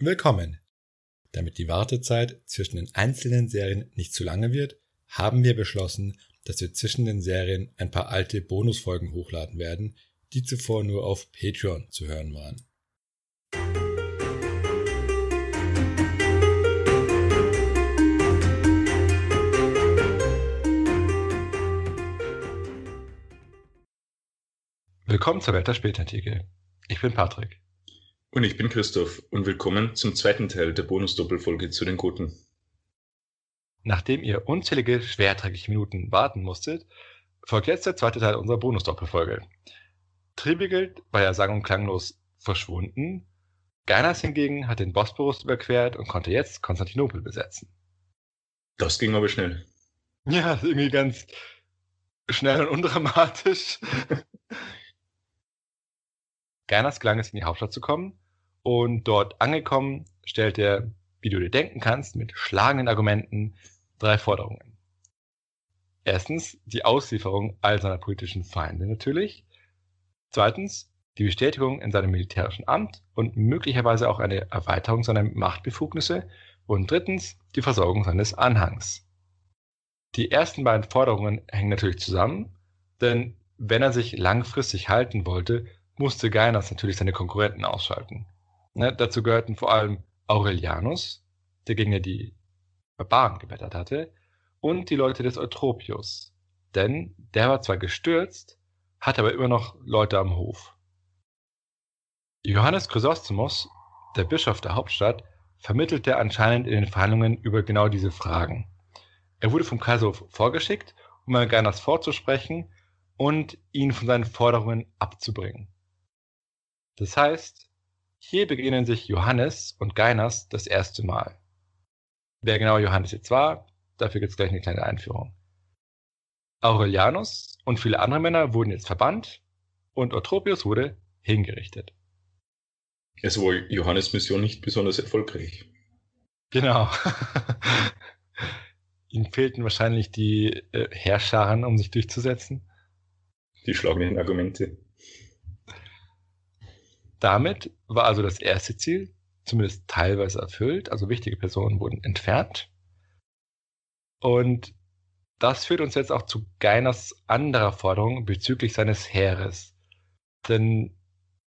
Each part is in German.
Willkommen! Damit die Wartezeit zwischen den einzelnen Serien nicht zu lange wird, haben wir beschlossen, dass wir zwischen den Serien ein paar alte Bonusfolgen hochladen werden, die zuvor nur auf Patreon zu hören waren. Willkommen zur Welt der Spätantike. Ich bin Patrick. Und ich bin Christoph und willkommen zum zweiten Teil der Bonus-Doppelfolge zu den Guten. Nachdem ihr unzählige schwerträgliche Minuten warten musstet, folgt jetzt der zweite Teil unserer Bonus-Doppelfolge. Tribigeld war ja sang- und klanglos verschwunden. Gainas hingegen hat den Bosporus überquert und konnte jetzt Konstantinopel besetzen. Das ging aber schnell. Ja, irgendwie ganz schnell und undramatisch. Gernas gelang es, in die Hauptstadt zu kommen und dort angekommen stellt er, wie du dir denken kannst, mit schlagenden Argumenten drei Forderungen. Erstens die Auslieferung all seiner politischen Feinde natürlich. Zweitens die Bestätigung in seinem militärischen Amt und möglicherweise auch eine Erweiterung seiner Machtbefugnisse. Und drittens die Versorgung seines Anhangs. Die ersten beiden Forderungen hängen natürlich zusammen, denn wenn er sich langfristig halten wollte, musste Gainas natürlich seine Konkurrenten ausschalten. Ne, dazu gehörten vor allem Aurelianus, der gegen die Barbaren gebettert hatte, und die Leute des Eutropius. Denn der war zwar gestürzt, hatte aber immer noch Leute am Hof. Johannes Chrysostomos, der Bischof der Hauptstadt, vermittelte anscheinend in den Verhandlungen über genau diese Fragen. Er wurde vom Kaiser vorgeschickt, um an Gainas vorzusprechen und ihn von seinen Forderungen abzubringen. Das heißt, hier beginnen sich Johannes und Gainas das erste Mal. Wer genau Johannes jetzt war, dafür gibt es gleich eine kleine Einführung. Aurelianus und viele andere Männer wurden jetzt verbannt und Eutropius wurde hingerichtet. Es war Johannes Mission nicht besonders erfolgreich. Genau. Ihm fehlten wahrscheinlich die äh, Herrscharen, um sich durchzusetzen. Die schlagenden Argumente. Damit war also das erste Ziel zumindest teilweise erfüllt, also wichtige Personen wurden entfernt. Und das führt uns jetzt auch zu Geiners anderer Forderung bezüglich seines Heeres. Denn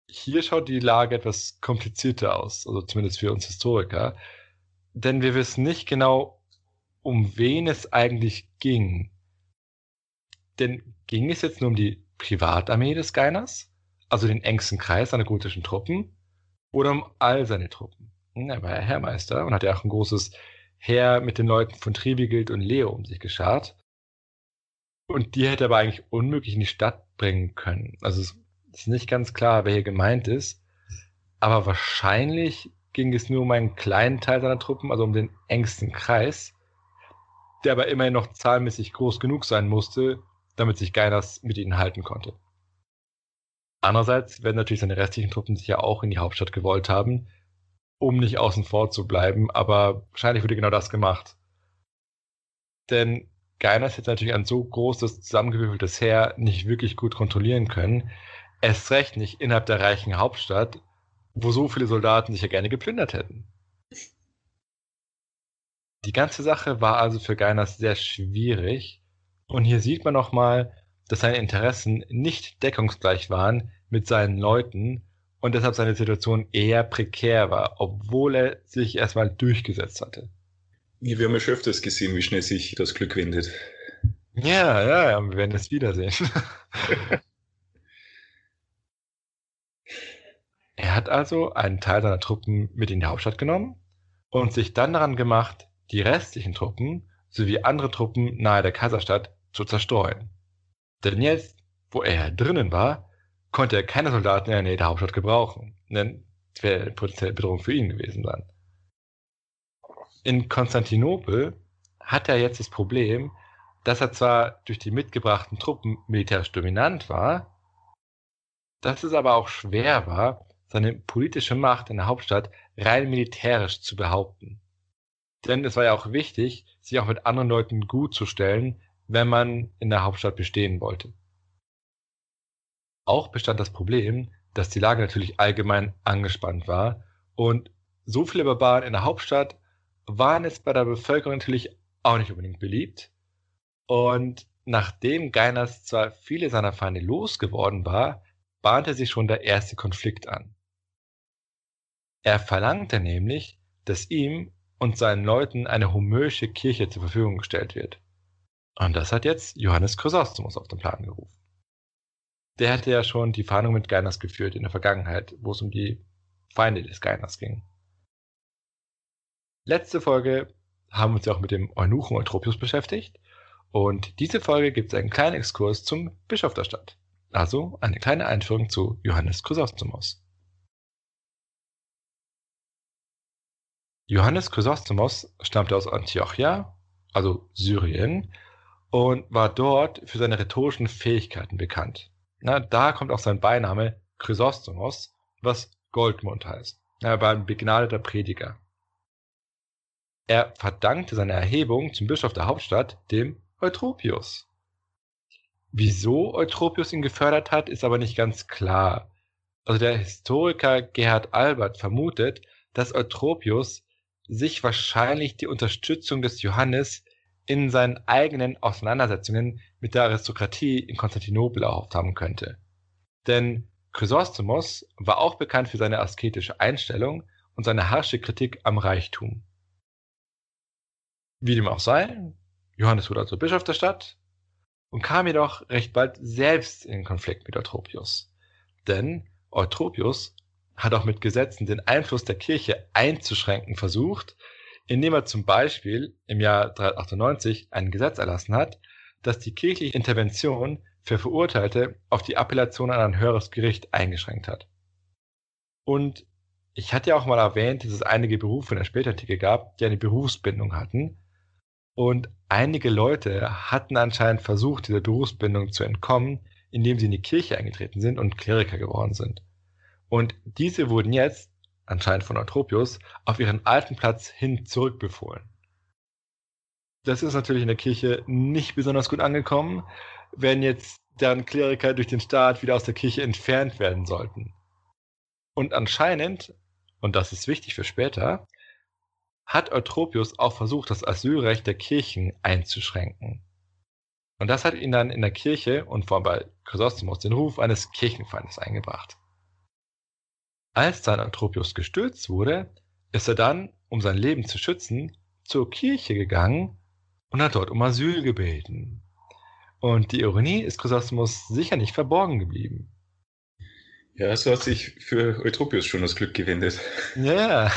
hier schaut die Lage etwas komplizierter aus, also zumindest für uns Historiker. Denn wir wissen nicht genau, um wen es eigentlich ging. Denn ging es jetzt nur um die Privatarmee des Geiners? Also den engsten Kreis seiner gotischen Truppen, oder um all seine Truppen. Hm, er war ja Heermeister und hatte auch ein großes Heer mit den Leuten von Tribigild und Leo um sich geschart. Und die hätte er aber eigentlich unmöglich in die Stadt bringen können. Also es ist nicht ganz klar, wer hier gemeint ist. Aber wahrscheinlich ging es nur um einen kleinen Teil seiner Truppen, also um den engsten Kreis, der aber immerhin noch zahlenmäßig groß genug sein musste, damit sich Gainas mit ihnen halten konnte. Andererseits werden natürlich seine restlichen Truppen sich ja auch in die Hauptstadt gewollt haben, um nicht außen vor zu bleiben, aber wahrscheinlich wurde genau das gemacht. Denn Gainas hätte natürlich ein so großes, zusammengewürfeltes Heer nicht wirklich gut kontrollieren können. Erst recht nicht innerhalb der reichen Hauptstadt, wo so viele Soldaten sich ja gerne geplündert hätten. Die ganze Sache war also für Gainas sehr schwierig. Und hier sieht man nochmal, dass seine Interessen nicht deckungsgleich waren mit seinen Leuten und deshalb seine Situation eher prekär war, obwohl er sich erstmal durchgesetzt hatte. Wir haben ja schon öfters gesehen, wie schnell sich das Glück wendet. Ja, ja, ja, wir werden es wiedersehen. er hat also einen Teil seiner Truppen mit in die Hauptstadt genommen und sich dann daran gemacht, die restlichen Truppen sowie andere Truppen nahe der Kaiserstadt zu zerstreuen. Denn jetzt, wo er drinnen war, konnte er keine Soldaten in der Nähe der Hauptstadt gebrauchen, denn es wäre eine potenzielle Bedrohung für ihn gewesen dann. In Konstantinopel hat er jetzt das Problem, dass er zwar durch die mitgebrachten Truppen militärisch dominant war, dass es aber auch schwer war, seine politische Macht in der Hauptstadt rein militärisch zu behaupten. Denn es war ja auch wichtig, sich auch mit anderen Leuten gut zu stellen, wenn man in der Hauptstadt bestehen wollte. Auch bestand das Problem, dass die Lage natürlich allgemein angespannt war und so viele Barbaren in der Hauptstadt waren jetzt bei der Bevölkerung natürlich auch nicht unbedingt beliebt. Und nachdem Gainas zwar viele seiner Feinde losgeworden war, bahnte sich schon der erste Konflikt an. Er verlangte nämlich, dass ihm und seinen Leuten eine homöische Kirche zur Verfügung gestellt wird. Und das hat jetzt Johannes Chrysostomus auf den Plan gerufen. Der hatte ja schon die Fahndung mit Gainas geführt in der Vergangenheit, wo es um die Feinde des Gainas ging. Letzte Folge haben wir uns ja auch mit dem Eunuchen Eutropius beschäftigt. Und diese Folge gibt es einen kleinen Exkurs zum Bischof der Stadt. Also eine kleine Einführung zu Johannes Chrysostomos. Johannes Chrysostomos stammte aus Antiochia, also Syrien, und war dort für seine rhetorischen Fähigkeiten bekannt. Na, da kommt auch sein Beiname Chrysostomos, was Goldmund heißt. Er war ein begnadeter Prediger. Er verdankte seine Erhebung zum Bischof der Hauptstadt dem Eutropius. Wieso Eutropius ihn gefördert hat, ist aber nicht ganz klar. Also der Historiker Gerhard Albert vermutet, dass Eutropius sich wahrscheinlich die Unterstützung des Johannes in seinen eigenen Auseinandersetzungen mit der Aristokratie in Konstantinopel erhofft haben könnte. Denn Chrysostomos war auch bekannt für seine asketische Einstellung und seine harsche Kritik am Reichtum. Wie dem auch sei, Johannes wurde also Bischof der Stadt und kam jedoch recht bald selbst in Konflikt mit Eutropius. Denn Eutropius hat auch mit Gesetzen den Einfluss der Kirche einzuschränken versucht, indem er zum Beispiel im Jahr 398 ein Gesetz erlassen hat, das die kirchliche Intervention für Verurteilte auf die Appellation an ein höheres Gericht eingeschränkt hat. Und ich hatte ja auch mal erwähnt, dass es einige Berufe in der Spätantike gab, die eine Berufsbindung hatten, und einige Leute hatten anscheinend versucht, dieser Berufsbindung zu entkommen, indem sie in die Kirche eingetreten sind und Kleriker geworden sind. Und diese wurden jetzt, anscheinend von Eutropius, auf ihren alten Platz hin zurückbefohlen. Das ist natürlich in der Kirche nicht besonders gut angekommen, wenn jetzt deren Kleriker durch den Staat wieder aus der Kirche entfernt werden sollten. Und anscheinend, und das ist wichtig für später, hat Eutropius auch versucht, das Asylrecht der Kirchen einzuschränken. Und das hat ihn dann in der Kirche und vor allem bei Chrysostomos den Ruf eines Kirchenfeindes eingebracht. Als dann Eutropius gestürzt wurde, ist er dann, um sein Leben zu schützen, zur Kirche gegangen und hat dort um Asyl gebeten. Und die Ironie ist Chrysostomos sicher nicht verborgen geblieben. Ja, so hat sich für Eutropius schon das Glück gewendet. Ja,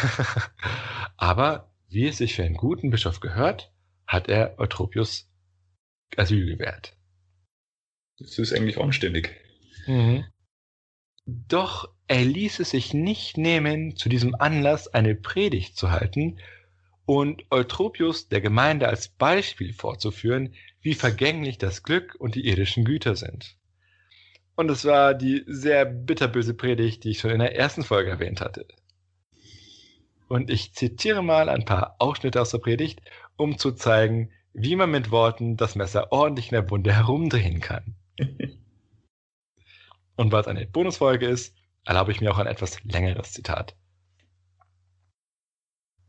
aber wie es sich für einen guten Bischof gehört, hat er Eutropius Asyl gewährt. Das ist eigentlich anständig. Mhm. Doch er ließ es sich nicht nehmen, zu diesem Anlass eine Predigt zu halten und Eutropius der Gemeinde als Beispiel vorzuführen, wie vergänglich das Glück und die irdischen Güter sind. Und es war die sehr bitterböse Predigt, die ich schon in der ersten Folge erwähnt hatte. Und ich zitiere mal ein paar Ausschnitte aus der Predigt, um zu zeigen, wie man mit Worten das Messer ordentlich in der Wunde herumdrehen kann. Und weil es eine Bonusfolge ist, erlaube ich mir auch ein etwas längeres Zitat.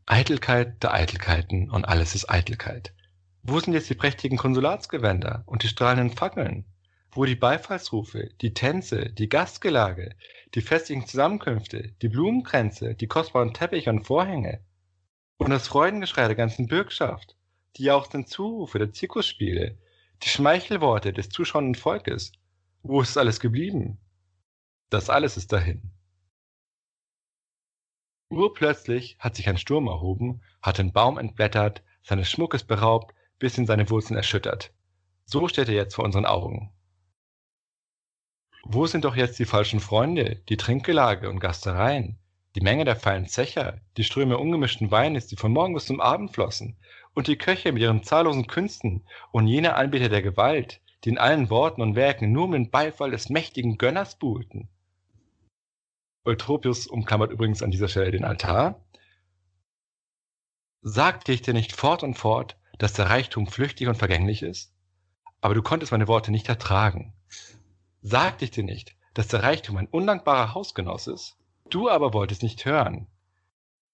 Eitelkeit der Eitelkeiten und alles ist Eitelkeit. Wo sind jetzt die prächtigen Konsulatsgewänder und die strahlenden Fackeln? wo die Beifallsrufe, die Tänze, die Gastgelage, die festlichen Zusammenkünfte, die Blumenkränze, die kostbaren Teppiche und Vorhänge und das Freudengeschrei der ganzen Bürgschaft, die jauchzenden Zurufe der Zirkusspiele, die Schmeichelworte des zuschauenden Volkes. Wo ist alles geblieben? Das alles ist dahin. Urplötzlich hat sich ein Sturm erhoben, hat den Baum entblättert, seines Schmuckes beraubt, bis in seine Wurzeln erschüttert. So steht er jetzt vor unseren Augen. Wo sind doch jetzt die falschen Freunde, die Trinkgelage und Gastereien, die Menge der feinen Zecher, die Ströme ungemischten Weines, die von morgen bis zum Abend flossen, und die Köche mit ihren zahllosen Künsten und jene Anbieter der Gewalt, die in allen Worten und Werken nur um den Beifall des mächtigen Gönners buhlten? Eutropius umklammert übrigens an dieser Stelle den Altar. Sagte ich dir nicht fort und fort, dass der Reichtum flüchtig und vergänglich ist? Aber du konntest meine Worte nicht ertragen. Sagte ich dir nicht, dass der Reichtum ein undankbarer Hausgenoss ist? Du aber wolltest nicht hören.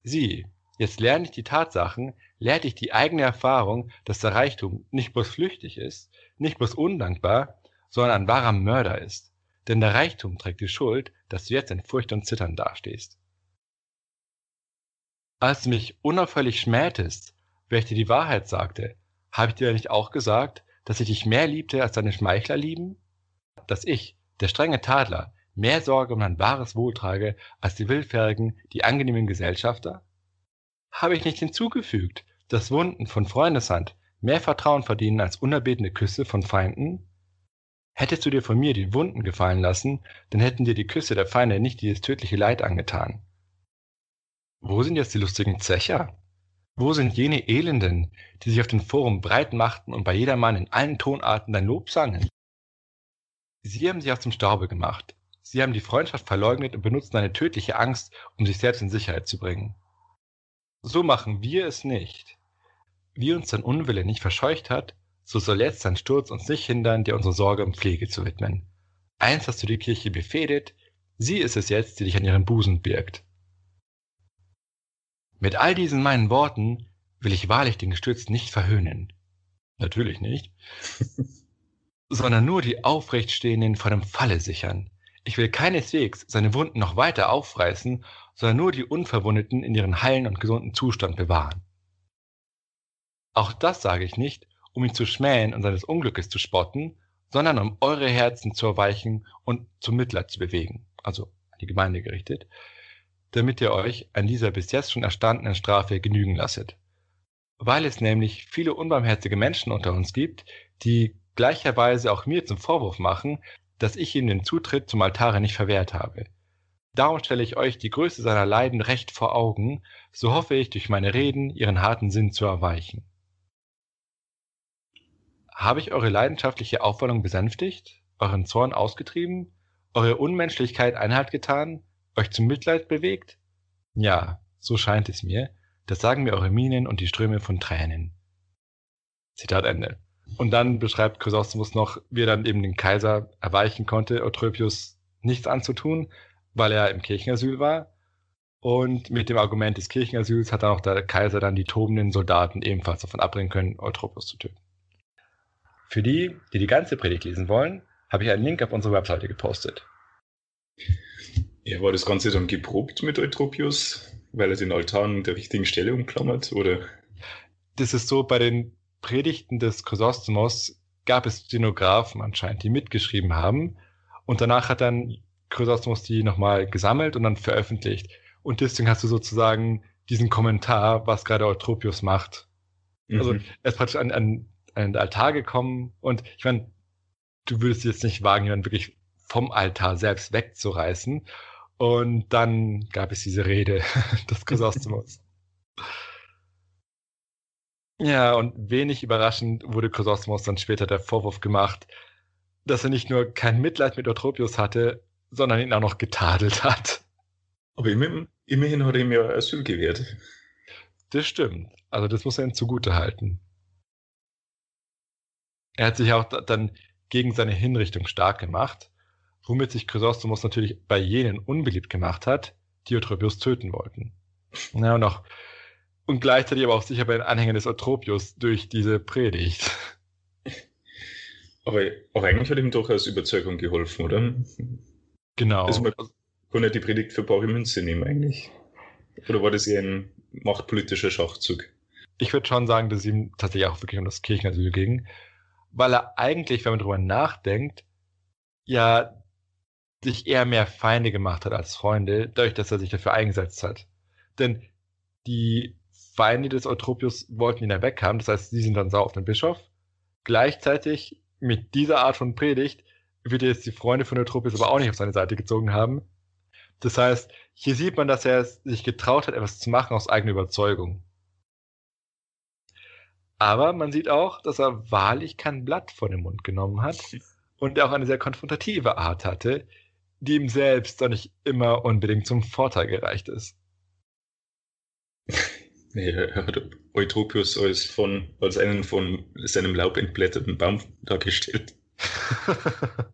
Sieh, jetzt lerne ich die Tatsachen, lehrt dich die eigene Erfahrung, dass der Reichtum nicht bloß flüchtig ist, nicht bloß undankbar, sondern ein wahrer Mörder ist. Denn der Reichtum trägt die Schuld, dass du jetzt in Furcht und Zittern dastehst. Als du mich unaufhörlich schmähtest, wer ich dir die Wahrheit sagte, habe ich dir nicht auch gesagt, dass ich dich mehr liebte als deine Schmeichler lieben? Dass ich, der strenge Tadler, mehr Sorge um dein wahres Wohl trage als die willfährigen, die angenehmen Gesellschafter? Habe ich nicht hinzugefügt, dass Wunden von Freundeshand mehr Vertrauen verdienen als unerbetene Küsse von Feinden? Hättest du dir von mir die Wunden gefallen lassen, dann hätten dir die Küsse der Feinde nicht dieses tödliche Leid angetan. Wo sind jetzt die lustigen Zecher? Wo sind jene Elenden, die sich auf den Forum breit machten und bei jedermann in allen Tonarten dein Lob sangen? Sie haben sich aus dem Staube gemacht. Sie haben die Freundschaft verleugnet und benutzen eine tödliche Angst, um sich selbst in Sicherheit zu bringen. So machen wir es nicht. Wie uns dein Unwille nicht verscheucht hat, so soll jetzt dein Sturz uns nicht hindern, dir unsere Sorge und Pflege zu widmen. Einst hast du die Kirche befehdet, sie ist es jetzt, die dich an ihren Busen birgt. Mit all diesen meinen Worten will ich wahrlich den Gestürzten nicht verhöhnen. Natürlich nicht. sondern nur die Aufrechtstehenden vor dem Falle sichern. Ich will keineswegs seine Wunden noch weiter aufreißen, sondern nur die Unverwundeten in ihren heilen und gesunden Zustand bewahren. Auch das sage ich nicht, um ihn zu schmähen und seines Unglückes zu spotten, sondern um eure Herzen zu erweichen und zum Mitleid zu bewegen, also an die Gemeinde gerichtet, damit ihr euch an dieser bis jetzt schon erstandenen Strafe genügen lasset. Weil es nämlich viele unbarmherzige Menschen unter uns gibt, die gleicherweise auch mir zum Vorwurf machen, dass ich ihm den Zutritt zum Altare nicht verwehrt habe. Darum stelle ich euch die Größe seiner Leiden recht vor Augen, so hoffe ich durch meine Reden ihren harten Sinn zu erweichen. Habe ich eure leidenschaftliche Aufwallung besänftigt, euren Zorn ausgetrieben, eure Unmenschlichkeit Einhalt getan euch zum Mitleid bewegt? Ja, so scheint es mir. Das sagen mir eure Mienen und die Ströme von Tränen. Zitat Ende. Und dann beschreibt Chrysostomus noch, wie er dann eben den Kaiser erweichen konnte, Eutropius nichts anzutun, weil er im Kirchenasyl war. Und mit dem Argument des Kirchenasyls hat dann auch der Kaiser dann die tobenden Soldaten ebenfalls davon abbringen können, Eutropius zu töten. Für die, die die ganze Predigt lesen wollen, habe ich einen Link auf unsere Webseite gepostet. Ja, war das Ganze dann geprobt mit Eutropius, weil er den Altar an der richtigen Stelle umklammert, oder? Das ist so, bei den Predigten des Chrysostomos gab es Stenografen anscheinend, die mitgeschrieben haben. Und danach hat dann Chrysostomos die nochmal gesammelt und dann veröffentlicht. Und deswegen hast du sozusagen diesen Kommentar, was gerade Eutropius macht. Also, mhm. Also er ist praktisch an, an, an den Altar gekommen und ich meine, du würdest jetzt nicht wagen, jemanden wirklich vom Altar selbst wegzureißen. Und dann gab es diese Rede des Chrysostomos. ja, und wenig überraschend wurde Chrysostomos dann später der Vorwurf gemacht, dass er nicht nur kein Mitleid mit Eutropius hatte, sondern ihn auch noch getadelt hat. Aber immerhin, immerhin hat er ihm ja Asyl gewährt. Das stimmt. Also das muss er ihm zugute halten. Er hat sich auch dann gegen seine Hinrichtung stark gemacht womit sich Chrysostomus natürlich bei jenen unbeliebt gemacht hat, die Eutropius töten wollten. Ja, und, auch, und gleichzeitig aber auch sicher bei den Anhängern des Eutropius durch diese Predigt. Aber, aber eigentlich hat ihm doch als Überzeugung geholfen, oder? Genau. Also man kann ja die Predigt für bare Münze nehmen eigentlich. Oder war das eher ein machtpolitischer Schachzug? Ich würde schon sagen, dass ihm tatsächlich auch wirklich um das Kirchenasyl ging, weil er eigentlich, wenn man darüber nachdenkt, ja sich eher mehr Feinde gemacht hat als Freunde, dadurch, dass er sich dafür eingesetzt hat. Denn die Feinde des Eutropius wollten ihn ja weghaben, das heißt, sie sind dann sauer auf den Bischof. Gleichzeitig mit dieser Art von Predigt wird jetzt die Freunde von Eutropius aber auch nicht auf seine Seite gezogen haben. Das heißt, hier sieht man, dass er sich getraut hat, etwas zu machen aus eigener Überzeugung. Aber man sieht auch, dass er wahrlich kein Blatt vor den Mund genommen hat und er auch eine sehr konfrontative Art hatte, die ihm selbst doch nicht immer unbedingt zum Vorteil gereicht ist. Nee, er hat Eutropius als, von, als einen von seinem Laub entblätterten Baum dargestellt.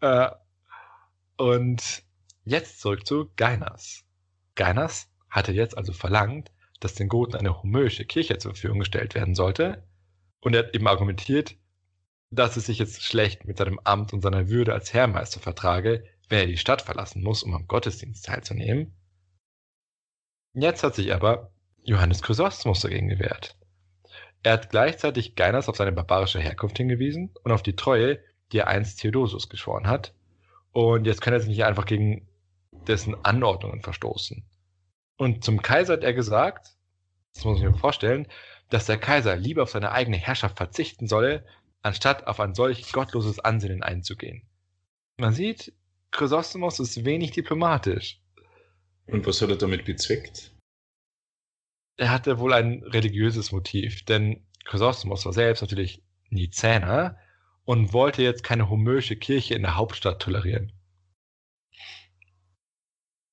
äh, und jetzt zurück zu Gainas. Gainas hatte jetzt also verlangt, dass den Goten eine homöische Kirche zur Verfügung gestellt werden sollte. Und er hat eben argumentiert, dass es sich jetzt schlecht mit seinem Amt und seiner Würde als Herrmeister vertrage, wenn er die Stadt verlassen muss, um am Gottesdienst teilzunehmen. Jetzt hat sich aber Johannes Chrysostom dagegen gewehrt. Er hat gleichzeitig Gainas auf seine barbarische Herkunft hingewiesen und auf die Treue, die er einst Theodosius geschworen hat. Und jetzt kann er sich nicht einfach gegen dessen Anordnungen verstoßen. Und zum Kaiser hat er gesagt, das muss ich mir vorstellen, dass der Kaiser lieber auf seine eigene Herrschaft verzichten solle, anstatt auf ein solch gottloses Ansinnen einzugehen. Man sieht, Chrysostomos ist wenig diplomatisch. Und was hat er damit bezweckt? Er hatte wohl ein religiöses Motiv, denn Chrysostomos war selbst natürlich Nizäner und wollte jetzt keine homöische Kirche in der Hauptstadt tolerieren.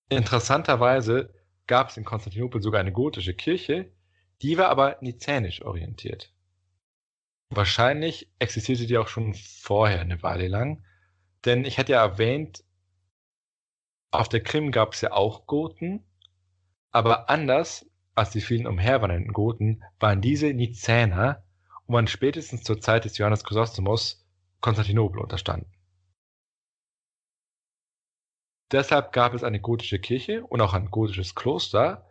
Interessanterweise gab es in Konstantinopel sogar eine gotische Kirche, die war aber nizänisch orientiert. Wahrscheinlich existierte die auch schon vorher eine Weile lang, denn ich hatte ja erwähnt, auf der Krim gab es ja auch Goten, aber anders als die vielen umherwandernden Goten waren diese Nizäner und waren spätestens zur Zeit des Johannes Chrysostomos Konstantinopel unterstanden. Deshalb gab es eine gotische Kirche und auch ein gotisches Kloster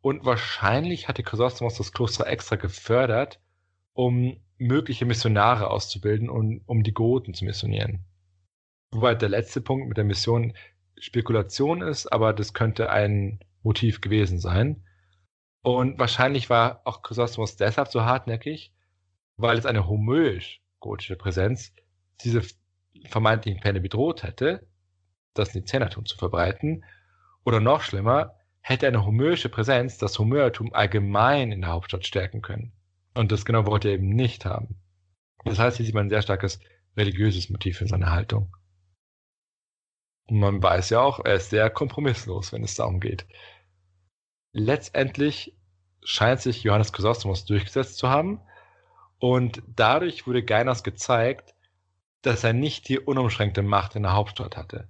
und wahrscheinlich hatte Chrysostomos das Kloster extra gefördert, um mögliche Missionare auszubilden und um die Goten zu missionieren. Wobei der letzte Punkt mit der Mission Spekulation ist, aber das könnte ein Motiv gewesen sein. Und wahrscheinlich war auch Chrysostomos deshalb so hartnäckig, weil es eine homöisch-gotische Präsenz diese vermeintlichen Pläne bedroht hätte, das Nizenatum zu verbreiten. Oder noch schlimmer, hätte eine homöische Präsenz das Homöertum allgemein in der Hauptstadt stärken können. Und das genau wollte er eben nicht haben. Das heißt, hier sieht man ein sehr starkes religiöses Motiv in seiner Haltung. Und man weiß ja auch, er ist sehr kompromisslos, wenn es darum geht. Letztendlich scheint sich Johannes Chrysostomos durchgesetzt zu haben und dadurch wurde Gainas gezeigt, dass er nicht die unumschränkte Macht in der Hauptstadt hatte.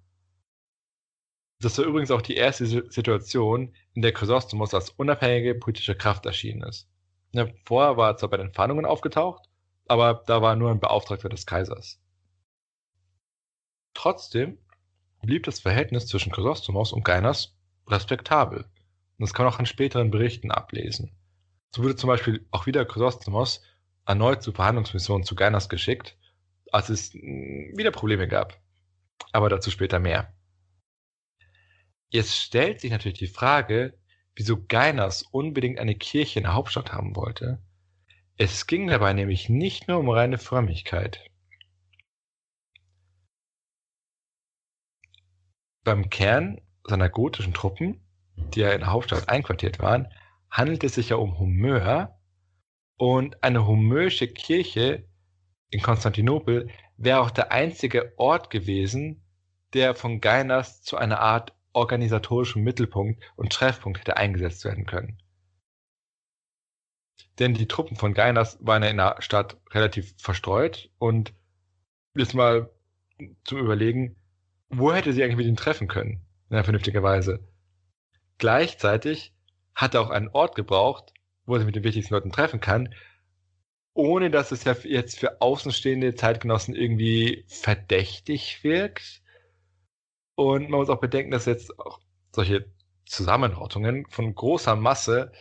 Das war übrigens auch die erste Situation, in der Chrysostomos als unabhängige politische Kraft erschienen ist. Ja, vorher war er zwar bei den Verhandlungen aufgetaucht, aber da war er nur ein Beauftragter des Kaisers. Trotzdem blieb das Verhältnis zwischen Chrysostomos und Gainas respektabel. Und das kann man auch an späteren Berichten ablesen. So wurde zum Beispiel auch wieder Chrysostomos erneut zu Verhandlungsmissionen zu Gainas geschickt, als es hm, wieder Probleme gab. Aber dazu später mehr. Jetzt stellt sich natürlich die Frage, wieso Gainas unbedingt eine Kirche in der Hauptstadt haben wollte. Es ging dabei nämlich nicht nur um reine Frömmigkeit. Beim Kern seiner gotischen Truppen, die ja in der Hauptstadt einquartiert waren, handelt es sich ja um Homöer und eine homöische Kirche in Konstantinopel wäre auch der einzige Ort gewesen, der von Gainas zu einer Art organisatorischen Mittelpunkt und Treffpunkt hätte eingesetzt werden können. Denn die Truppen von Gainas waren ja in der Stadt relativ verstreut und jetzt mal zum Überlegen, wo hätte sie eigentlich mit ihnen treffen können? In einer vernünftigen Weise. Gleichzeitig hat er auch einen Ort gebraucht, wo er sich mit den wichtigsten Leuten treffen kann, ohne dass es ja jetzt für außenstehende Zeitgenossen irgendwie verdächtig wirkt. Und man muss auch bedenken, dass jetzt auch solche Zusammenrottungen von großer Masse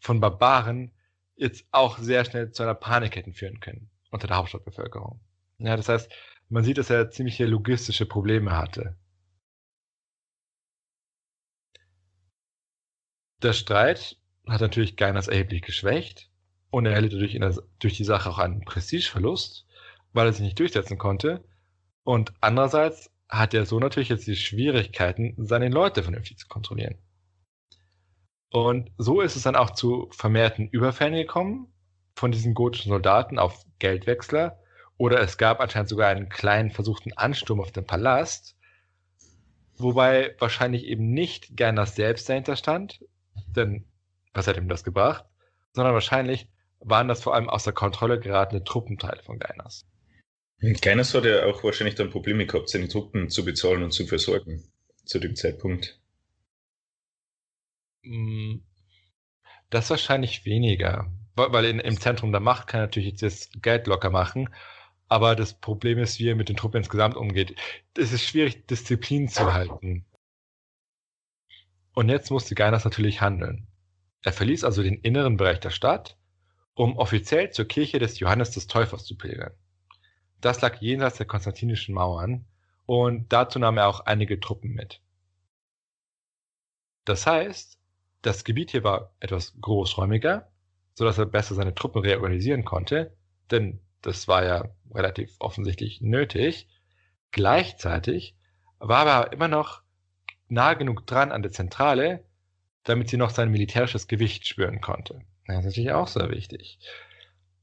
von Barbaren jetzt auch sehr schnell zu einer Panik hätten führen können unter der Hauptstadtbevölkerung. Ja, das heißt, man sieht, dass er ziemliche logistische Probleme hatte. Der Streit hat natürlich Gainas erheblich geschwächt und er erlitt durch, durch die Sache auch einen Prestigeverlust, weil er sich nicht durchsetzen konnte. Und andererseits hat er so natürlich jetzt die Schwierigkeiten, seine Leute vernünftig zu kontrollieren. Und so ist es dann auch zu vermehrten Überfällen gekommen von diesen gotischen Soldaten auf Geldwechsler. Oder es gab anscheinend sogar einen kleinen versuchten Ansturm auf den Palast, wobei wahrscheinlich eben nicht Gerners selbst dahinter stand, denn was hat ihm das gebracht, sondern wahrscheinlich waren das vor allem außer Kontrolle geratene Truppenteile von Gainas. Keines hat ja auch wahrscheinlich dann Probleme gehabt, seine Truppen zu bezahlen und zu versorgen zu dem Zeitpunkt. Mm, das wahrscheinlich weniger. Weil in, im Zentrum der Macht kann natürlich jetzt das Geld locker machen. Aber das Problem ist, wie er mit den Truppen insgesamt umgeht. Es ist schwierig, Disziplin zu halten. Und jetzt musste Gainas natürlich handeln. Er verließ also den inneren Bereich der Stadt, um offiziell zur Kirche des Johannes des Täufers zu pilgern. Das lag jenseits der konstantinischen Mauern und dazu nahm er auch einige Truppen mit. Das heißt, das Gebiet hier war etwas großräumiger, sodass er besser seine Truppen reorganisieren konnte, denn das war ja relativ offensichtlich nötig. Gleichzeitig war er aber immer noch nah genug dran an der Zentrale, damit sie noch sein militärisches Gewicht spüren konnte. Das ist natürlich auch sehr wichtig.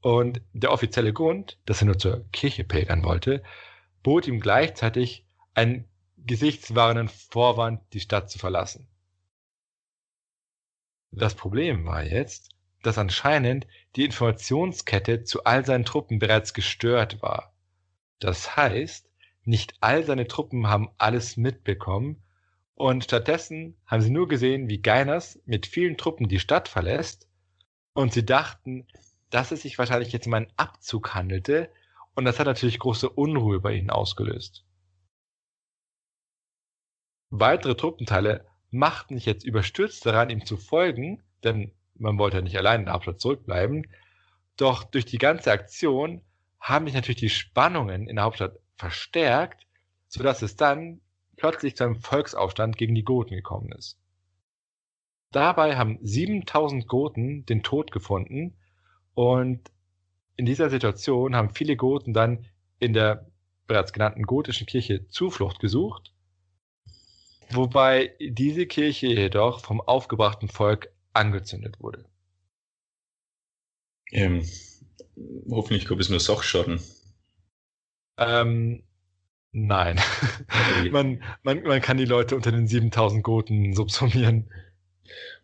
Und der offizielle Grund, dass er nur zur Kirche pilgern wollte, bot ihm gleichzeitig einen gesichtswahrenden Vorwand, die Stadt zu verlassen. Das Problem war jetzt, dass anscheinend die Informationskette zu all seinen Truppen bereits gestört war. Das heißt, nicht all seine Truppen haben alles mitbekommen und stattdessen haben sie nur gesehen, wie Gainas mit vielen Truppen die Stadt verlässt und sie dachten, dass es sich wahrscheinlich jetzt um einen Abzug handelte und das hat natürlich große Unruhe bei ihnen ausgelöst. Weitere Truppenteile machten sich jetzt überstürzt daran, ihm zu folgen, denn man wollte ja nicht allein in der Hauptstadt zurückbleiben. Doch durch die ganze Aktion haben sich natürlich die Spannungen in der Hauptstadt verstärkt, sodass es dann plötzlich zu einem Volksaufstand gegen die Goten gekommen ist. Dabei haben 7000 Goten den Tod gefunden und in dieser Situation haben viele Goten dann in der bereits genannten gotischen Kirche Zuflucht gesucht wobei diese Kirche jedoch vom aufgebrachten Volk angezündet wurde. Ähm, hoffentlich gab es nur Sachschaden. Ähm, nein. man, man, man kann die Leute unter den 7000 Goten subsumieren.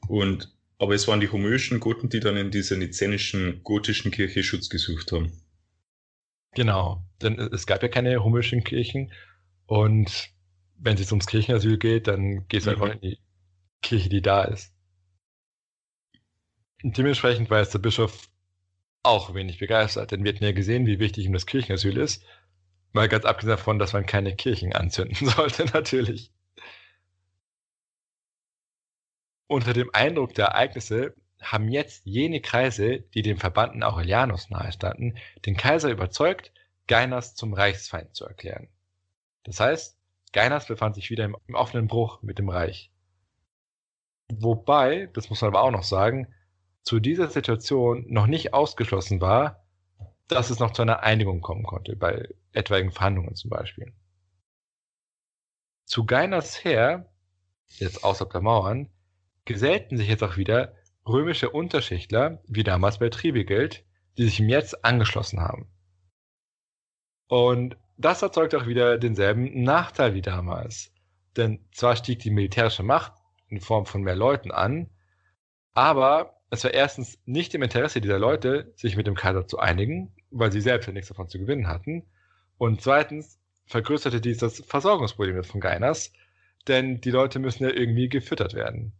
Und, aber es waren die homöischen Goten, die dann in dieser nizänischen gotischen Kirche Schutz gesucht haben. Genau, denn es gab ja keine homöischen Kirchen und wenn es jetzt ums Kirchenasyl geht, dann geht es mhm. einfach in die Kirche, die da ist. Und dementsprechend war jetzt der Bischof auch wenig begeistert, denn wir hatten ja gesehen, wie wichtig ihm das Kirchenasyl ist. Mal ganz abgesehen davon, dass man keine Kirchen anzünden sollte, natürlich. Unter dem Eindruck der Ereignisse haben jetzt jene Kreise, die dem Verbannten Aurelianus nahestanden, den Kaiser überzeugt, Gainas zum Reichsfeind zu erklären. Das heißt, Gainas befand sich wieder im, offenen Bruch mit dem Reich. Wobei, das muss man aber auch noch sagen, zu dieser Situation noch nicht ausgeschlossen war, dass es noch zu einer Einigung kommen konnte, bei etwaigen Verhandlungen zum Beispiel. Zu Gainas Heer, jetzt außerhalb der Mauern, gesellten sich jetzt auch wieder römische Unterschichtler, wie damals bei Tribigild, die sich ihm jetzt angeschlossen haben. Und das erzeugt auch wieder denselben Nachteil wie damals. Denn zwar stieg die militärische Macht in Form von mehr Leuten an, aber es war erstens nicht im Interesse dieser Leute, sich mit dem Kaiser zu einigen, weil sie selbst ja nichts davon zu gewinnen hatten. Und zweitens vergrößerte dies das Versorgungsproblem von Gainas, denn die Leute müssen ja irgendwie gefüttert werden.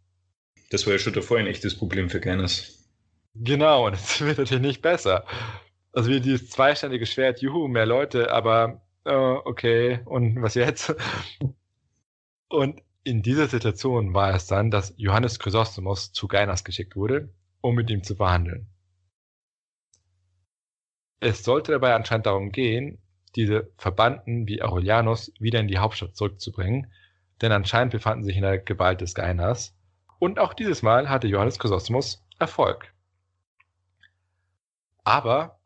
Das war ja schon davor ein echtes Problem für Gainas. Genau, und es wird natürlich nicht besser. Also wie dieses zweiständige Schwert, juhu, mehr Leute, aber uh, okay, und was jetzt? Und in dieser Situation war es dann, dass Johannes Chrysostomos zu Gainas geschickt wurde, um mit ihm zu verhandeln. Es sollte dabei anscheinend darum gehen, diese Verbannten wie Aurelianus wieder in die Hauptstadt zurückzubringen, denn anscheinend befanden sich in der Gewalt des Gainas. Und auch dieses Mal hatte Johannes Chrysostomos Erfolg. Aber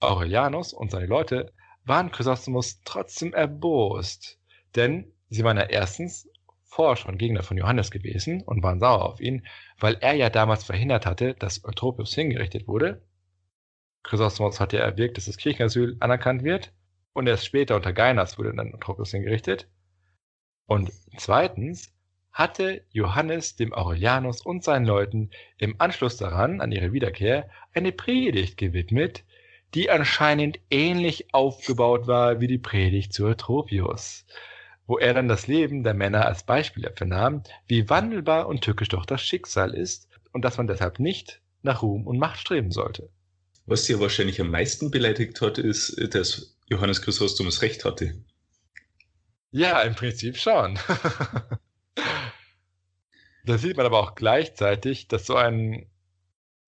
Aurelianus und seine Leute waren Chrysostomus trotzdem erbost. Denn sie waren ja erstens vorher schon Gegner von Johannes gewesen und waren sauer auf ihn, weil er ja damals verhindert hatte, dass Eutropius hingerichtet wurde. Chrysostomus hatte ja erwirkt, dass das Kirchenasyl anerkannt wird und erst später unter Gainas wurde dann Eutropius hingerichtet. Und zweitens hatte Johannes dem Aurelianus und seinen Leuten im Anschluss daran, an ihre Wiederkehr, eine Predigt gewidmet, die anscheinend ähnlich aufgebaut war wie die Predigt zu Eutropius. wo er dann das Leben der Männer als Beispiel dafür nahm, wie wandelbar und tückisch doch das Schicksal ist und dass man deshalb nicht nach Ruhm und Macht streben sollte. Was sie wahrscheinlich am meisten beleidigt hat, ist, dass Johannes Chrysostom das Recht hatte. Ja, im Prinzip schon. da sieht man aber auch gleichzeitig, dass so ein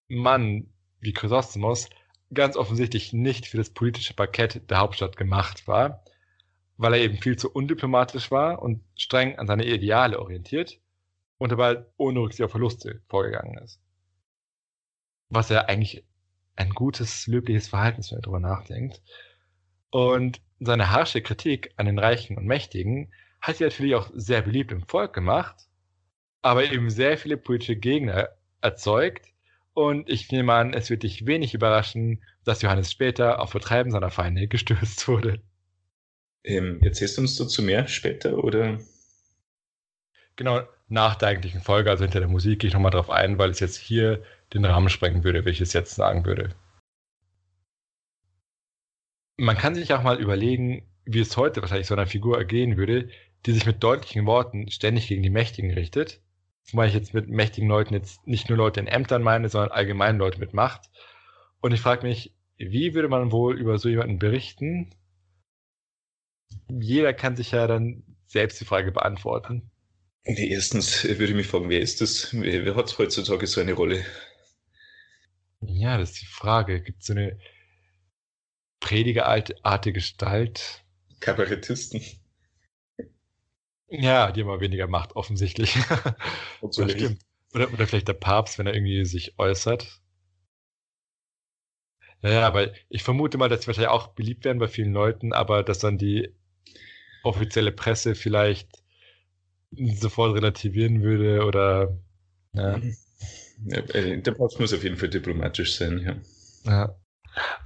Mann wie Chrysostomos ganz offensichtlich nicht für das politische Parkett der Hauptstadt gemacht war, weil er eben viel zu undiplomatisch war und streng an seine Ideale orientiert und dabei ohne Rücksicht auf Verluste vorgegangen ist. Was ja eigentlich ein gutes, löbliches Verhalten ist, wenn man darüber nachdenkt. Und seine harsche Kritik an den Reichen und Mächtigen hat sie natürlich auch sehr beliebt im Volk gemacht, aber eben sehr viele politische Gegner erzeugt. Und ich nehme an, es wird dich wenig überraschen, dass Johannes später auf Vertreiben seiner Feinde gestürzt wurde. Ähm, erzählst du uns dazu mehr später oder? Genau, nach der eigentlichen Folge, also hinter der Musik, gehe ich nochmal drauf ein, weil es jetzt hier den Rahmen sprengen würde, wenn ich es jetzt sagen würde. Man kann sich auch mal überlegen, wie es heute wahrscheinlich so einer Figur ergehen würde, die sich mit deutlichen Worten ständig gegen die Mächtigen richtet. Zumal ich jetzt mit mächtigen Leuten jetzt nicht nur Leute in Ämtern meine, sondern allgemein Leute mit Macht. Und ich frage mich, wie würde man wohl über so jemanden berichten? Jeder kann sich ja dann selbst die Frage beantworten. Erstens würde ich mich fragen, wer ist das? Wer, wer hat heutzutage so eine Rolle? Ja, das ist die Frage. Gibt es so eine predigerartige Gestalt? Kabarettisten. Ja, die immer weniger Macht, offensichtlich. Stimmt. Oder, oder vielleicht der Papst, wenn er irgendwie sich äußert. Ja, ja, aber ich vermute mal, dass sie wahrscheinlich auch beliebt werden bei vielen Leuten, aber dass dann die offizielle Presse vielleicht sofort relativieren würde oder ja. ja äh, der Papst muss auf jeden Fall diplomatisch sein, ja. ja.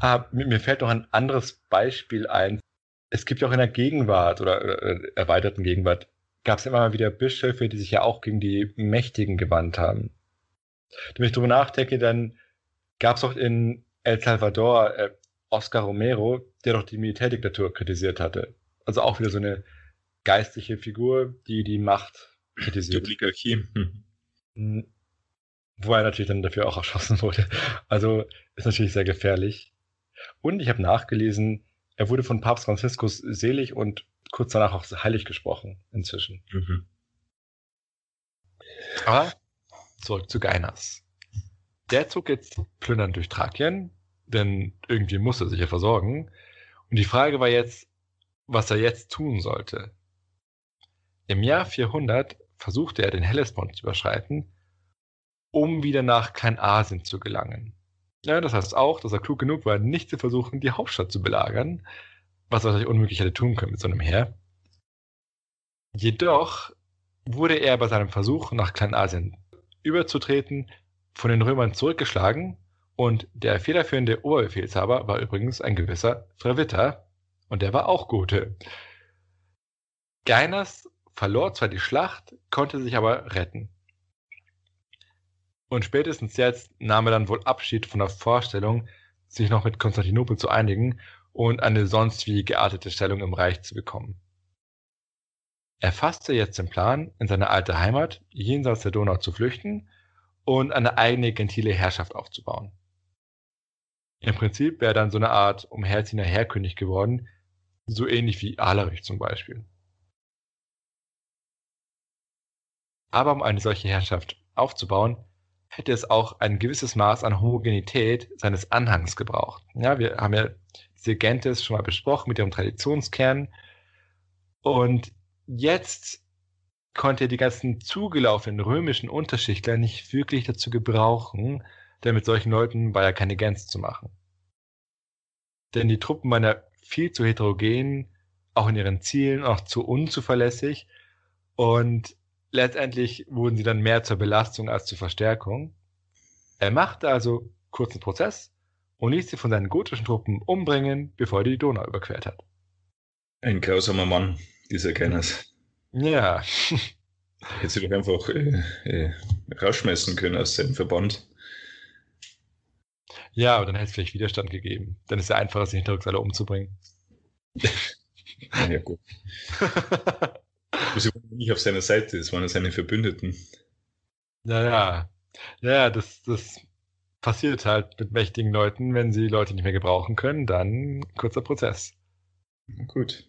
Ah, mir fällt noch ein anderes Beispiel ein. Es gibt ja auch in der Gegenwart oder, oder erweiterten Gegenwart gab es immer mal wieder Bischöfe, die sich ja auch gegen die Mächtigen gewandt haben. Wenn ich darüber nachdenke, dann gab es auch in El Salvador äh, Oscar Romero, der doch die Militärdiktatur kritisiert hatte. Also auch wieder so eine geistliche Figur, die die Macht kritisiert. Die Oligarchie. Hm. Wo er natürlich dann dafür auch erschossen wurde. Also ist natürlich sehr gefährlich. Und ich habe nachgelesen, er wurde von Papst Franziskus selig und kurz danach auch heilig gesprochen inzwischen. Mhm. Aber zurück zu Gainas. Der zog jetzt plündern durch Thrakien, denn irgendwie musste er sich ja versorgen. Und die Frage war jetzt, was er jetzt tun sollte. Im Jahr 400 versuchte er den Hellespont zu überschreiten, um wieder nach Kleinasien zu gelangen. Ja, das heißt auch, dass er klug genug war, nicht zu versuchen, die Hauptstadt zu belagern, was er wahrscheinlich unmöglich hätte tun können mit so einem Heer. Jedoch wurde er bei seinem Versuch, nach Kleinasien überzutreten, von den Römern zurückgeschlagen und der federführende Oberbefehlshaber war übrigens ein gewisser Fravitta und der war auch Gute. Gainas verlor zwar die Schlacht, konnte sich aber retten. Und spätestens jetzt nahm er dann wohl Abschied von der Vorstellung, sich noch mit Konstantinopel zu einigen und eine sonst wie geartete Stellung im Reich zu bekommen. Er fasste jetzt den Plan, in seine alte Heimat jenseits der Donau zu flüchten und eine eigene gentile Herrschaft aufzubauen. Im Prinzip wäre dann so eine Art umherziehender Herrkönig geworden, so ähnlich wie Alarich zum Beispiel. Aber um eine solche Herrschaft aufzubauen, hätte es auch ein gewisses Maß an Homogenität seines Anhangs gebraucht. Ja, wir haben ja diese Gentes schon mal besprochen mit ihrem Traditionskern. Und jetzt konnte er die ganzen zugelaufenen römischen Unterschichtler nicht wirklich dazu gebrauchen, denn mit solchen Leuten war ja keine Gänze zu machen. Denn die Truppen waren ja viel zu heterogen, auch in ihren Zielen, auch zu unzuverlässig. Und letztendlich wurden sie dann mehr zur Belastung als zur Verstärkung. Er machte also kurzen Prozess und ließ sie von seinen gotischen Truppen umbringen, bevor er die Donau überquert hat. Ein grausamer Mann, dieser Kenners. Ja. Hätte sie doch einfach äh, äh, rausschmeißen können aus seinem Verband. Ja, aber dann hätte es vielleicht Widerstand gegeben. Dann ist es ja einfacher, sich hinterrücks alle umzubringen. ja, gut. Sie waren nicht auf seiner Seite, es waren seine Verbündeten. Naja, ja, das, das passiert halt mit mächtigen Leuten, wenn sie Leute nicht mehr gebrauchen können, dann kurzer Prozess. Na gut.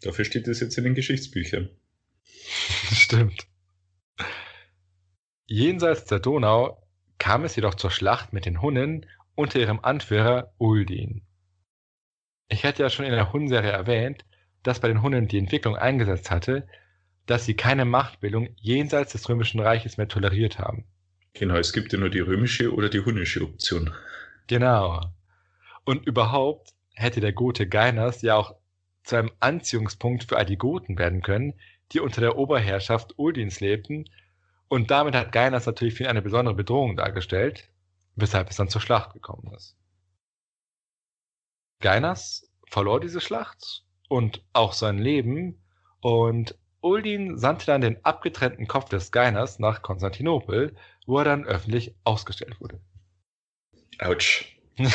Dafür steht es jetzt in den Geschichtsbüchern. Stimmt. Jenseits der Donau kam es jedoch zur Schlacht mit den Hunnen unter ihrem Anführer Uldin. Ich hatte ja schon in der Hun-Serie erwähnt, dass bei den Hunnen die Entwicklung eingesetzt hatte, dass sie keine Machtbildung jenseits des Römischen Reiches mehr toleriert haben. Genau, es gibt ja nur die römische oder die hunnische Option. Genau. Und überhaupt hätte der Gote Gainas ja auch zu einem Anziehungspunkt für all die Goten werden können, die unter der Oberherrschaft Uldins lebten. Und damit hat Gainas natürlich für ihn eine besondere Bedrohung dargestellt, weshalb es dann zur Schlacht gekommen ist. Gainas verlor diese Schlacht und auch sein Leben und Uldin sandte dann den abgetrennten Kopf des Gainas nach Konstantinopel, wo er dann öffentlich ausgestellt wurde. Autsch.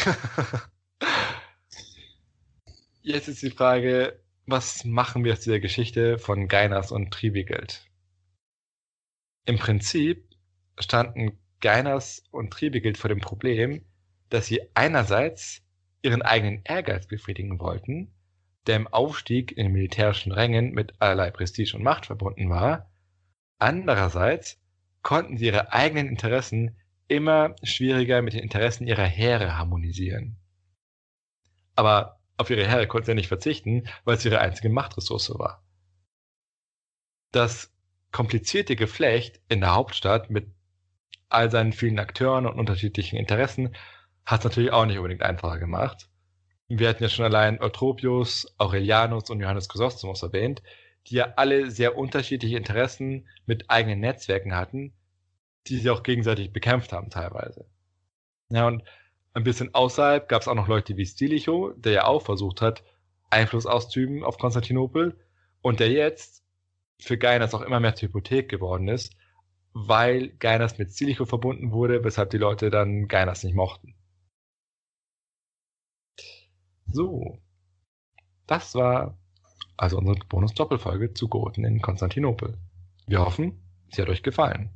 Jetzt ist die Frage, was machen wir aus dieser Geschichte von Gainas und Tribigeld? Im Prinzip standen Gainas und Tribigeld vor dem Problem, dass sie einerseits ihren eigenen Ehrgeiz befriedigen wollten, der im Aufstieg in den militärischen Rängen mit allerlei Prestige und Macht verbunden war, andererseits konnten sie ihre eigenen Interessen immer schwieriger mit den Interessen ihrer Heere harmonisieren. Aber auf ihre Herre konnte er nicht verzichten, weil es ihre einzige Machtressource war. Das komplizierte Geflecht in der Hauptstadt mit all seinen vielen Akteuren und unterschiedlichen Interessen hat es natürlich auch nicht unbedingt einfacher gemacht. Wir hatten ja schon allein Eutropius, Aurelianus und Johannes Chrysostomus erwähnt, die ja alle sehr unterschiedliche Interessen mit eigenen Netzwerken hatten, die sie auch gegenseitig bekämpft haben teilweise. Ja, und ein bisschen außerhalb gab es auch noch Leute wie Stilicho, der ja auch versucht hat, Einfluss auszuüben auf Konstantinopel und der jetzt für Gainas auch immer mehr zur Hypothek geworden ist, weil Gainas mit Stilicho verbunden wurde, weshalb die Leute dann Gainas nicht mochten. So. Das war also unsere Bonus-Doppelfolge zu Goten in Konstantinopel. Wir hoffen, sie hat euch gefallen.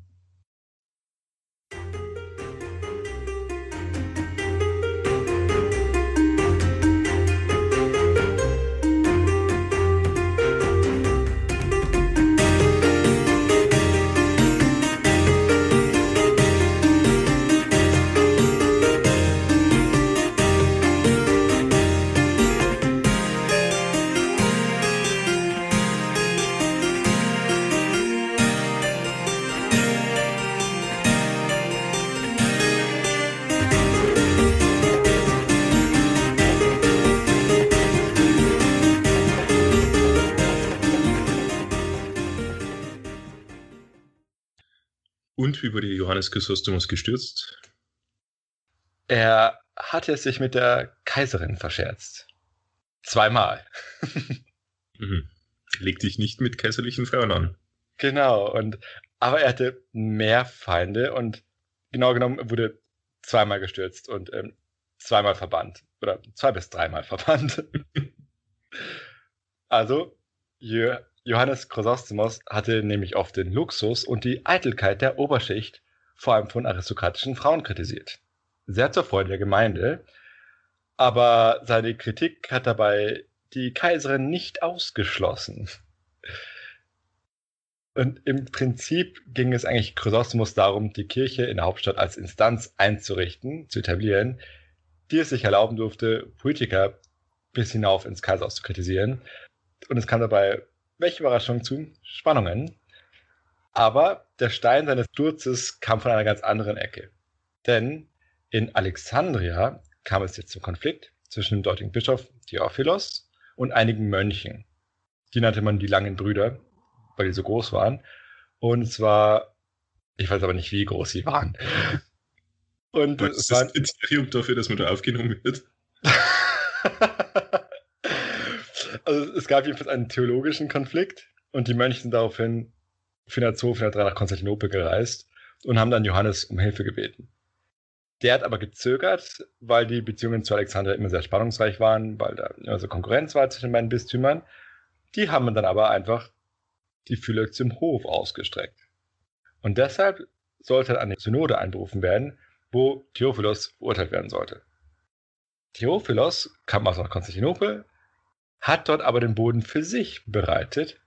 Und wie wurde Johannes Chrysostomus gestürzt? Er hatte sich mit der Kaiserin verscherzt. Zweimal. mhm. Leg dich nicht mit kaiserlichen Frauen an. Genau, und aber er hatte mehr Feinde und genau genommen wurde zweimal gestürzt und ähm, zweimal verbannt. Oder zwei bis dreimal verbannt. also, je Johannes Chrysostomos hatte nämlich oft den Luxus und die Eitelkeit der Oberschicht, vor allem von aristokratischen Frauen, kritisiert. Sehr zur Freude der Gemeinde, aber seine Kritik hat dabei die Kaiserin nicht ausgeschlossen. Und im Prinzip ging es eigentlich Chrysostomos darum, die Kirche in der Hauptstadt als Instanz einzurichten, zu etablieren, die es sich erlauben durfte, Politiker bis hinauf ins Kaiserhaus zu kritisieren. Und es kam dabei welche Überraschung zu Spannungen. Aber der Stein seines Sturzes kam von einer ganz anderen Ecke. Denn in Alexandria kam es jetzt zum Konflikt zwischen dem dortigen Bischof Theophilos und einigen Mönchen. Die nannte man die langen Brüder, weil die so groß waren. Und zwar, ich weiß aber nicht, wie groß sie waren. Und Was ist das Kriterium dafür, dass man da aufgenommen wird? Also es gab jedenfalls einen theologischen Konflikt und die Mönche sind daraufhin 402, 403 nach Konstantinopel gereist und haben dann Johannes um Hilfe gebeten. Der hat aber gezögert, weil die Beziehungen zu Alexander immer sehr spannungsreich waren, weil da immer so Konkurrenz war zwischen den beiden Bistümern. Die haben dann aber einfach die Fühler zum Hof ausgestreckt. Und deshalb sollte eine Synode einberufen werden, wo Theophilos verurteilt werden sollte. Theophilos kam aus Konstantinopel, hat dort aber den Boden für sich bereitet.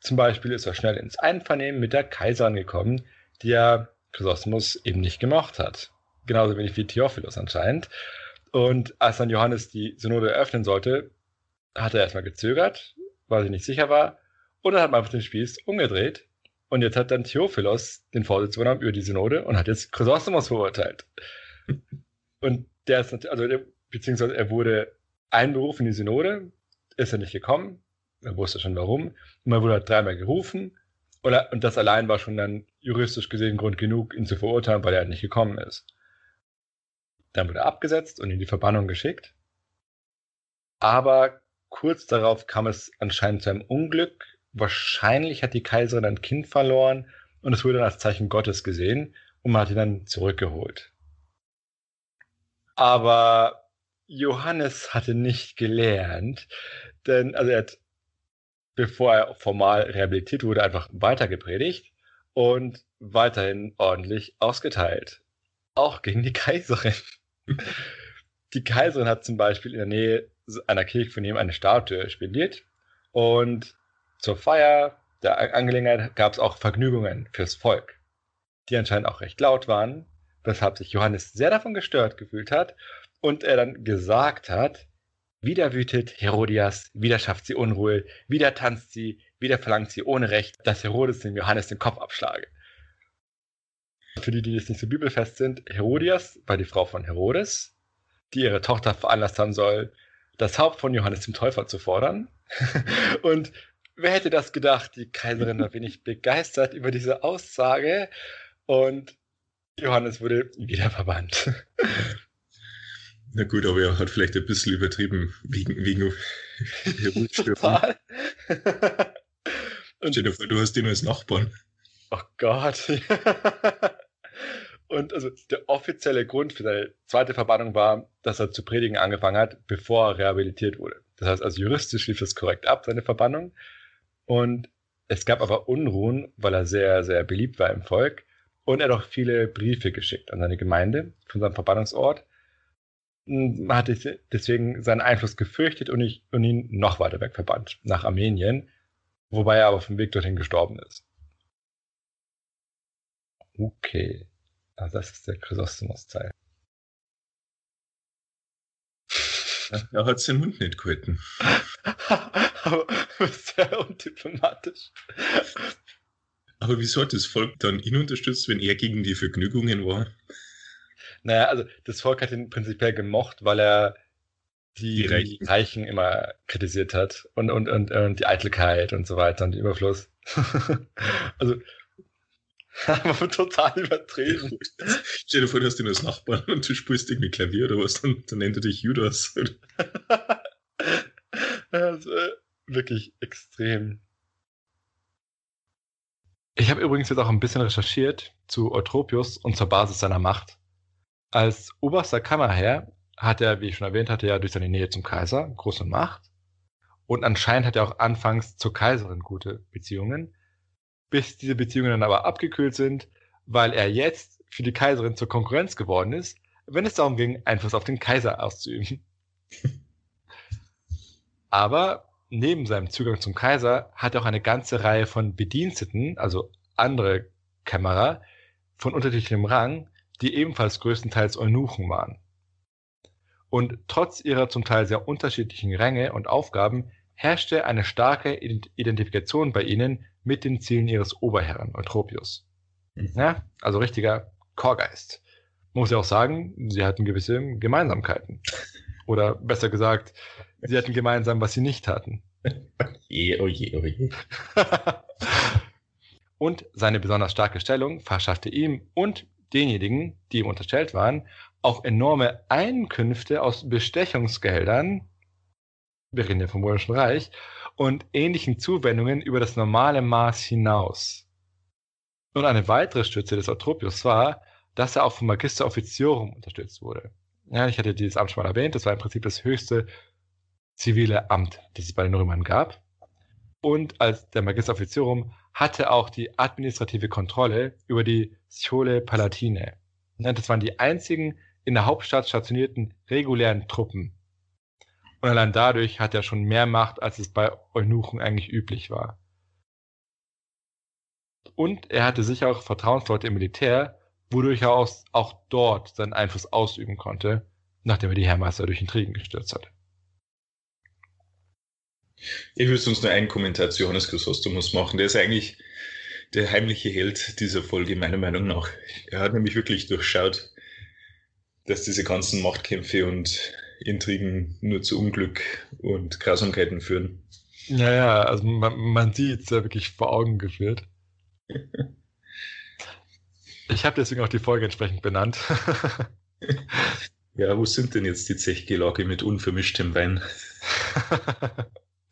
Zum Beispiel ist er schnell ins Einvernehmen mit der Kaiserin gekommen, die er Chrysostom eben nicht gemocht hat. Genauso wenig wie Theophilos anscheinend. Und als dann Johannes die Synode eröffnen sollte, hat er erstmal gezögert, weil er nicht sicher war. Und dann hat man einfach den Spieß umgedreht. Und jetzt hat dann Theophilos den Vorsitz übernommen über die Synode und hat jetzt Chrysostomos verurteilt. Und der ist natürlich, also der, beziehungsweise er wurde einberufen in die Synode, ist er nicht gekommen, er wusste schon warum. Und man wurde halt dreimal gerufen oder, und das allein war schon dann juristisch gesehen Grund genug, ihn zu verurteilen, weil er halt nicht gekommen ist. Dann wurde er abgesetzt und in die Verbannung geschickt. Aber kurz darauf kam es anscheinend zu einem Unglück. Wahrscheinlich hat die Kaiserin ein Kind verloren und es wurde dann als Zeichen Gottes gesehen und man hat ihn dann zurückgeholt. Aber Johannes hatte nicht gelernt, denn also er hat bevor er formal rehabilitiert wurde, einfach weiter gepredigt und weiterhin ordentlich ausgeteilt. Auch gegen die Kaiserin. Die Kaiserin hat zum Beispiel in der Nähe einer Kirche von ihm eine Statue spendiert und zur Feier der Angelegenheit gab es auch Vergnügungen fürs Volk, die anscheinend auch recht laut waren, weshalb sich Johannes sehr davon gestört gefühlt hat und er dann gesagt hat, wieder wütet Herodias, wieder schafft sie Unruhe, wieder tanzt sie, wieder verlangt sie ohne Recht, dass Herodes dem Johannes den Kopf abschlage. Für die, die jetzt nicht so bibelfest sind, Herodias war die Frau von Herodes, die ihre Tochter veranlasst haben soll, das Haupt von Johannes dem Täufer zu fordern. Und wer hätte das gedacht? Die Kaiserin war wenig begeistert über diese Aussage und Johannes wurde wieder verbannt. Na gut, aber er hat vielleicht ein bisschen übertrieben wegen, wegen Total. Stell dir vor, du hast ihn als Nachbarn. Oh Gott. Und also der offizielle Grund für seine zweite Verbannung war, dass er zu predigen angefangen hat, bevor er rehabilitiert wurde. Das heißt, also juristisch lief es korrekt ab, seine Verbannung. Und es gab aber Unruhen, weil er sehr, sehr beliebt war im Volk. Und er hat auch viele Briefe geschickt an seine Gemeinde von seinem Verbannungsort man hat deswegen seinen Einfluss gefürchtet und, ich, und ihn noch weiter weg verbannt, nach Armenien, wobei er aber vom Weg dorthin gestorben ist. Okay. Also das ist der Chrysostomos-Teil. Er hat seinen Mund nicht gehalten. aber sehr undiplomatisch. Aber wieso hat das Volk dann ihn unterstützt, wenn er gegen die Vergnügungen war? Naja, also das Volk hat ihn prinzipiell gemocht, weil er die, die Reichen. immer kritisiert hat und, und, und, und die Eitelkeit und so weiter und den Überfluss. also aber total übertrieben. Stell dir vor, du hast ihn als Nachbarn und du spielst irgendwie Klavier oder was, dann, dann nennt er dich Judas. das ist wirklich extrem. Ich habe übrigens jetzt auch ein bisschen recherchiert zu Eutropius und zur Basis seiner Macht. Als oberster Kammerherr hat er, wie ich schon erwähnt hatte, ja durch seine Nähe zum Kaiser große Macht. Und anscheinend hat er auch anfangs zur Kaiserin gute Beziehungen, bis diese Beziehungen dann aber abgekühlt sind, weil er jetzt für die Kaiserin zur Konkurrenz geworden ist, wenn es darum ging, Einfluss auf den Kaiser auszuüben. aber neben seinem Zugang zum Kaiser hat er auch eine ganze Reihe von Bediensteten, also andere Kämmerer von unterschiedlichem Rang, die ebenfalls größtenteils Eunuchen waren. Und trotz ihrer zum Teil sehr unterschiedlichen Ränge und Aufgaben herrschte eine starke Identifikation bei ihnen mit den Zielen ihres Oberherren Eutropius. Mhm. Ja, also richtiger Chorgeist. Man muss ja auch sagen, sie hatten gewisse Gemeinsamkeiten. Oder besser gesagt, sie hatten gemeinsam, was sie nicht hatten. Je, oh je, oh je. und seine besonders starke Stellung verschaffte ihm und denjenigen, die ihm unterstellt waren, auch enorme Einkünfte aus Bestechungsgeldern, wir reden ja vom Römischen Reich, und ähnlichen Zuwendungen über das normale Maß hinaus. Und eine weitere Stütze des Eutropius war, dass er auch vom Magister Officiorum unterstützt wurde. Ja, ich hatte dieses Amt schon mal erwähnt, das war im Prinzip das höchste zivile Amt, das es bei den Römern gab. und als der Magister Officiorum hatte auch die administrative Kontrolle über die Schole Palatine. Das waren die einzigen in der Hauptstadt stationierten regulären Truppen. Und allein dadurch hat er schon mehr Macht, als es bei Eunuchen eigentlich üblich war. Und er hatte sicher auch Vertrauensleute im Militär, wodurch er auch, auch dort seinen Einfluss ausüben konnte, nachdem er die Herrmeister durch Intrigen gestürzt hat. Ich würde uns nur einen Kommentar zu Johannes Chrysostomus machen. Der ist eigentlich der heimliche Held dieser Folge, meiner Meinung nach. Er hat nämlich wirklich durchschaut, dass diese ganzen Machtkämpfe und Intrigen nur zu Unglück und Grausamkeiten führen. Ja, ja, also man, man sieht es ja wirklich vor Augen geführt. ich habe deswegen auch die Folge entsprechend benannt. ja, wo sind denn jetzt die Zechgelage mit unvermischtem Wein?